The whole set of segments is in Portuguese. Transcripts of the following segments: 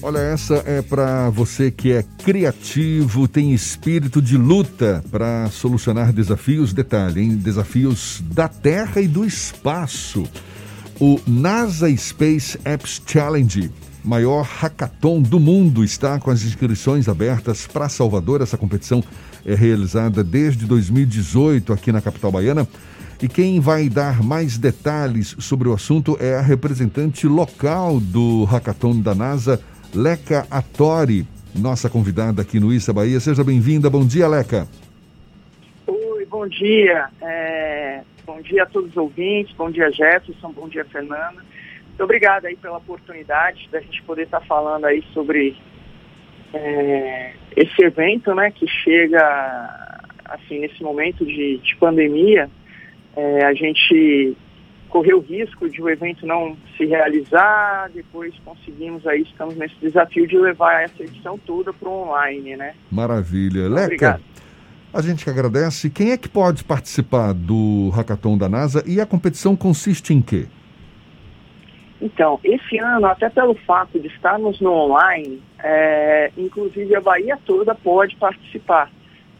Olha, essa é para você que é criativo, tem espírito de luta para solucionar desafios. Detalhe, hein? Desafios da Terra e do espaço. O NASA Space Apps Challenge, maior hackathon do mundo, está com as inscrições abertas para Salvador. Essa competição é realizada desde 2018 aqui na capital baiana. E quem vai dar mais detalhes sobre o assunto é a representante local do hackathon da NASA, Leca Atori, nossa convidada aqui no Issa Bahia. Seja bem-vinda. Bom dia, Leca. Oi, bom dia. É, bom dia a todos os ouvintes. Bom dia, Jefferson. Bom dia, Fernanda. Muito obrigada aí pela oportunidade da gente poder estar falando aí sobre é, esse evento, né, que chega assim nesse momento de, de pandemia. É, a gente correu o risco de o evento não se realizar, depois conseguimos aí, estamos nesse desafio de levar essa edição toda para o online, né? Maravilha. Leca, Obrigado. a gente que agradece. Quem é que pode participar do Hackathon da NASA e a competição consiste em quê? Então, esse ano, até pelo fato de estarmos no online, é, inclusive a Bahia toda pode participar.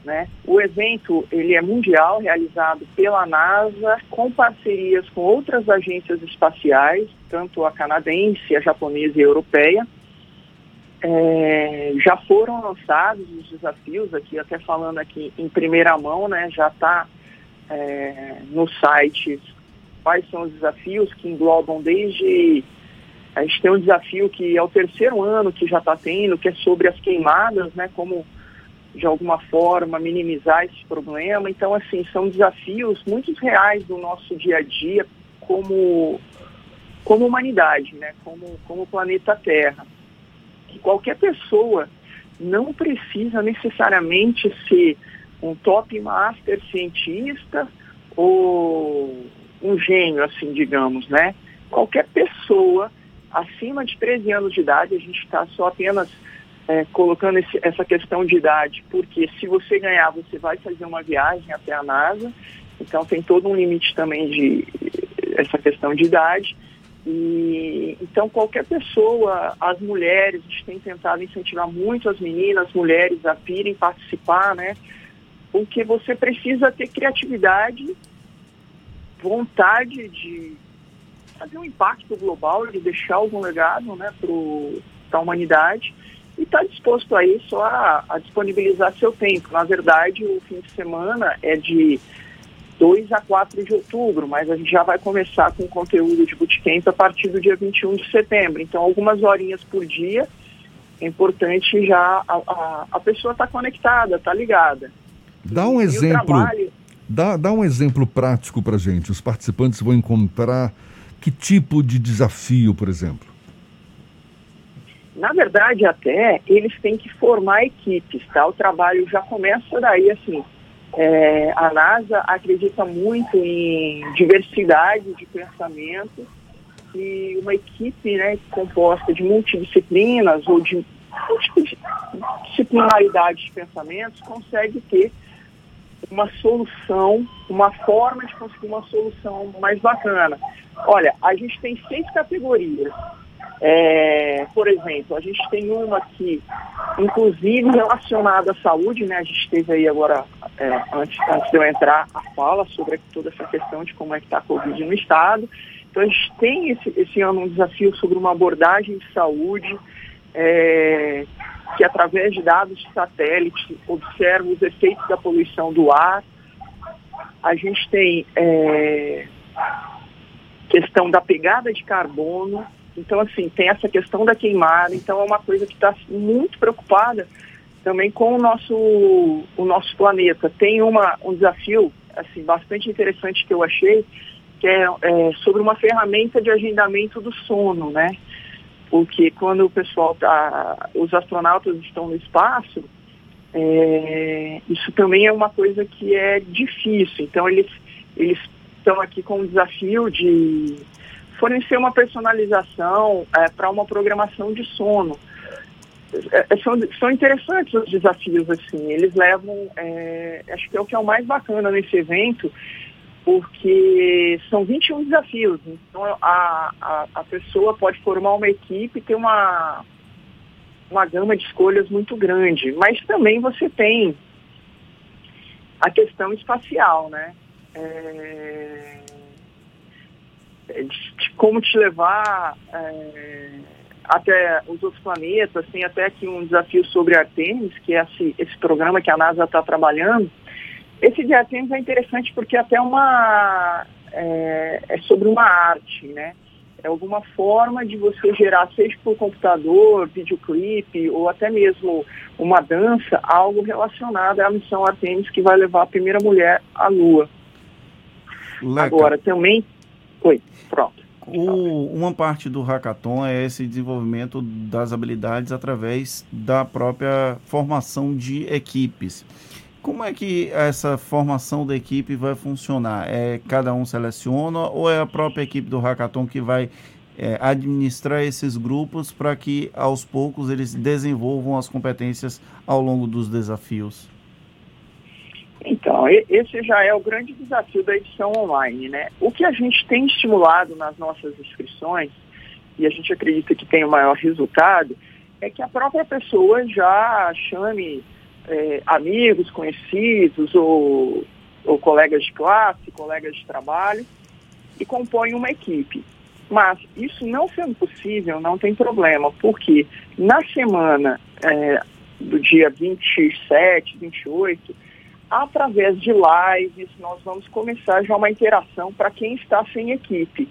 Né? O evento ele é mundial, realizado pela NASA, com parcerias com outras agências espaciais, tanto a canadense, a japonesa e a europeia. É, já foram lançados os desafios aqui, até falando aqui em primeira mão, né? já está é, no site quais são os desafios que englobam desde a gente tem um desafio que é o terceiro ano que já está tendo, que é sobre as queimadas, né? Como de alguma forma minimizar esse problema. Então, assim, são desafios muito reais do nosso dia a dia como, como humanidade, né? como, como planeta Terra. Que qualquer pessoa não precisa necessariamente ser um top master cientista ou um gênio, assim, digamos, né? Qualquer pessoa acima de 13 anos de idade, a gente está só apenas é, colocando esse, essa questão de idade, porque se você ganhar, você vai fazer uma viagem até a NASA, então tem todo um limite também de essa questão de idade. E, então, qualquer pessoa, as mulheres, a gente tem tentado incentivar muito as meninas, as mulheres a virem participar, né? Porque você precisa ter criatividade, vontade de fazer um impacto global, de deixar algum legado né, para a humanidade e está disposto aí só a, a, disponibilizar seu tempo. Na verdade, o fim de semana é de 2 a 4 de outubro, mas a gente já vai começar com conteúdo de bootcamp a partir do dia 21 de setembro. Então, algumas horinhas por dia, é importante já a, a, a pessoa estar tá conectada, estar tá ligada. Dá um e exemplo, trabalho... dá, dá um exemplo prático para gente. Os participantes vão encontrar que tipo de desafio, por exemplo? Na verdade, até eles têm que formar equipes, tá? O trabalho já começa daí, assim. É, a NASA acredita muito em diversidade de pensamento e uma equipe né, composta de multidisciplinas ou de multidisciplinaridade de pensamentos consegue ter uma solução, uma forma de conseguir uma solução mais bacana. Olha, a gente tem seis categorias. É, por exemplo, a gente tem uma aqui, inclusive relacionada à saúde, né? A gente teve aí agora, é, antes, antes de eu entrar, a fala sobre toda essa questão de como é que está a Covid no Estado. Então a gente tem esse, esse ano um desafio sobre uma abordagem de saúde, é, que através de dados de satélite observa os efeitos da poluição do ar. A gente tem é, questão da pegada de carbono, então assim, tem essa questão da queimada, então é uma coisa que está muito preocupada também com o nosso, o nosso planeta. Tem uma, um desafio assim, bastante interessante que eu achei, que é, é sobre uma ferramenta de agendamento do sono, né? porque quando o pessoal tá, os astronautas estão no espaço, é, isso também é uma coisa que é difícil. Então eles eles estão aqui com o desafio de fornecer uma personalização é, para uma programação de sono. É, é, são, são interessantes os desafios assim. Eles levam, é, acho que é o que é o mais bacana nesse evento porque são 21 desafios. Então, a, a, a pessoa pode formar uma equipe, ter uma, uma gama de escolhas muito grande, mas também você tem a questão espacial, né? É, de, de, como te levar é, até os outros planetas, tem até aqui um desafio sobre Artemis, que é esse, esse programa que a NASA está trabalhando. Esse de Artemis é interessante porque é até uma é, é sobre uma arte, né? é alguma forma de você gerar, seja por computador, videoclipe ou até mesmo uma dança, algo relacionado à missão Artemis que vai levar a primeira mulher à Lua. Leca. Agora, também. Oi, pronto. O, uma parte do hackathon é esse desenvolvimento das habilidades através da própria formação de equipes. Como é que essa formação da equipe vai funcionar? É cada um seleciona ou é a própria equipe do Hackathon que vai é, administrar esses grupos para que aos poucos eles desenvolvam as competências ao longo dos desafios? Esse já é o grande desafio da edição online, né? O que a gente tem estimulado nas nossas inscrições, e a gente acredita que tem o maior resultado, é que a própria pessoa já chame é, amigos, conhecidos ou, ou colegas de classe, colegas de trabalho e compõem uma equipe. Mas isso não sendo possível, não tem problema, porque na semana é, do dia 27, 28, através de lives, nós vamos começar já uma interação para quem está sem equipe.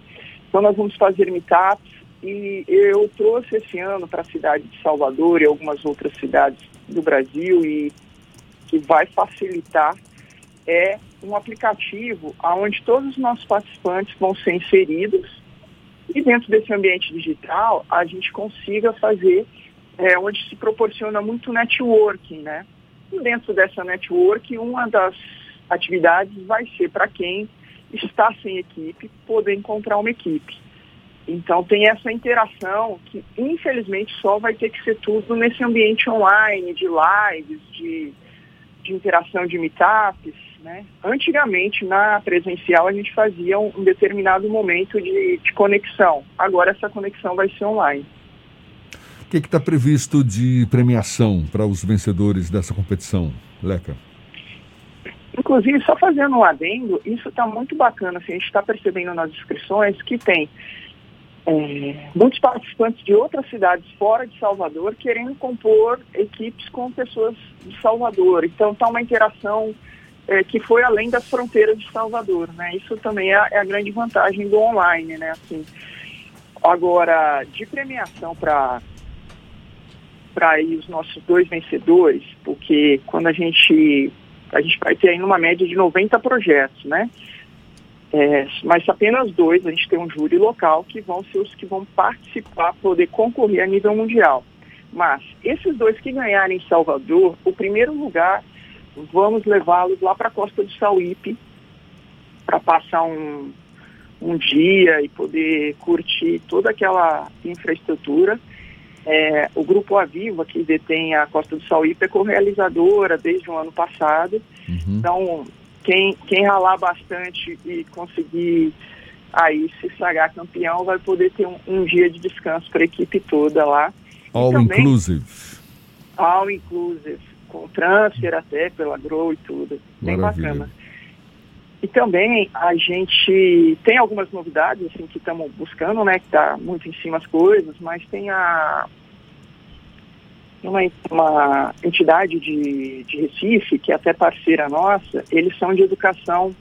Então, nós vamos fazer meetups e eu trouxe esse ano para a cidade de Salvador e algumas outras cidades do Brasil e que vai facilitar é um aplicativo onde todos os nossos participantes vão ser inseridos e dentro desse ambiente digital a gente consiga fazer é, onde se proporciona muito networking, né? Dentro dessa network, uma das atividades vai ser para quem está sem equipe poder encontrar uma equipe. Então tem essa interação que infelizmente só vai ter que ser tudo nesse ambiente online, de lives, de, de interação de meetups. Né? Antigamente, na presencial, a gente fazia um, um determinado momento de, de, conexão. Agora essa conexão vai ser online. O que está previsto de premiação para os vencedores dessa competição, Leca? Inclusive, só fazendo um adendo, isso está muito bacana. Assim, a gente está percebendo nas inscrições que tem é, muitos participantes de outras cidades fora de Salvador querendo compor equipes com pessoas de Salvador. Então está uma interação é, que foi além das fronteiras de Salvador, né? Isso também é, é a grande vantagem do online, né? Assim, agora, de premiação para para os nossos dois vencedores, porque quando a gente a gente vai ter aí uma média de 90 projetos, né? É, mas apenas dois, a gente tem um júri local que vão ser os que vão participar, poder concorrer a nível mundial. Mas esses dois que ganharem em Salvador, o primeiro lugar, vamos levá-los lá para a costa do Sauípe para passar um, um dia e poder curtir toda aquela infraestrutura. É, o Grupo Aviva, que detém a Costa do Sauípe, é co-realizadora desde o ano passado. Uhum. Então, quem, quem ralar bastante e conseguir aí se sagrar campeão vai poder ter um, um dia de descanso para a equipe toda lá. All também, inclusive. All inclusive, com transfer até pela Grow e tudo. Bem Maravilha. bacana. E também a gente tem algumas novidades assim que estamos buscando, né? Que está muito em cima as coisas, mas tem a uma, uma entidade de, de Recife, que é até parceira nossa, eles são de educação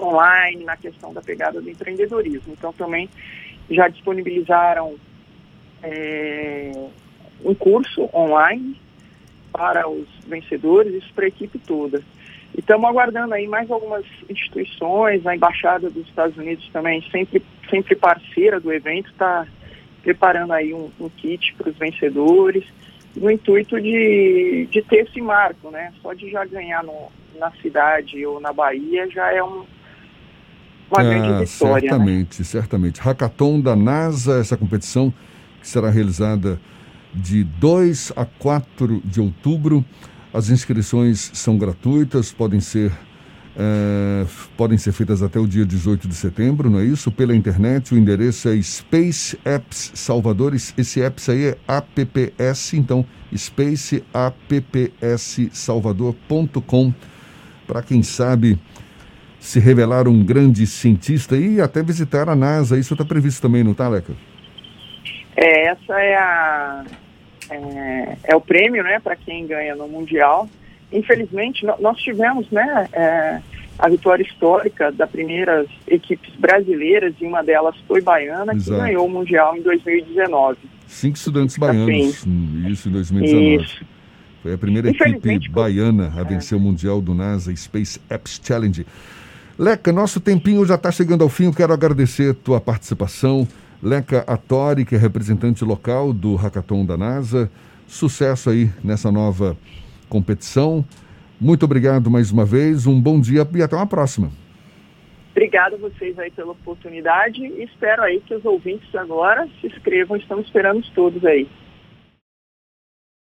online na questão da pegada do empreendedorismo. Então também já disponibilizaram é, um curso online para os vencedores, isso para a equipe toda. E estamos aguardando aí mais algumas instituições, a Embaixada dos Estados Unidos também, sempre, sempre parceira do evento, está preparando aí um, um kit para os vencedores, no intuito de, de ter esse marco, né? Só de já ganhar no, na cidade ou na Bahia já é um, uma é, grande vitória. Né? Certamente, né? certamente. Hackathon da NASA, essa competição que será realizada de 2 a 4 de outubro. As inscrições são gratuitas, podem ser Uh, podem ser feitas até o dia 18 de setembro, não é isso? Pela internet, o endereço é Space Apps Salvador. Esse apps aí é apps, então spaceappssalvador.com para quem sabe se revelar um grande cientista e até visitar a NASA. Isso está previsto também, não está, Leca? É, essa é a é, é o prêmio, né, para quem ganha no mundial infelizmente, nós tivemos né, é, a vitória histórica das primeiras equipes brasileiras, e uma delas foi baiana, Exato. que ganhou o Mundial em 2019. Cinco estudantes baianos, assim, isso em 2019. Isso. Foi a primeira equipe baiana a é. vencer o Mundial do NASA Space Apps Challenge. Leca, nosso tempinho já está chegando ao fim. Eu quero agradecer a tua participação. Leca Atori, que é representante local do Hackathon da NASA. Sucesso aí nessa nova competição. Muito obrigado mais uma vez, um bom dia e até uma próxima. Obrigado a vocês aí pela oportunidade e espero aí que os ouvintes agora se inscrevam, estamos esperando todos aí.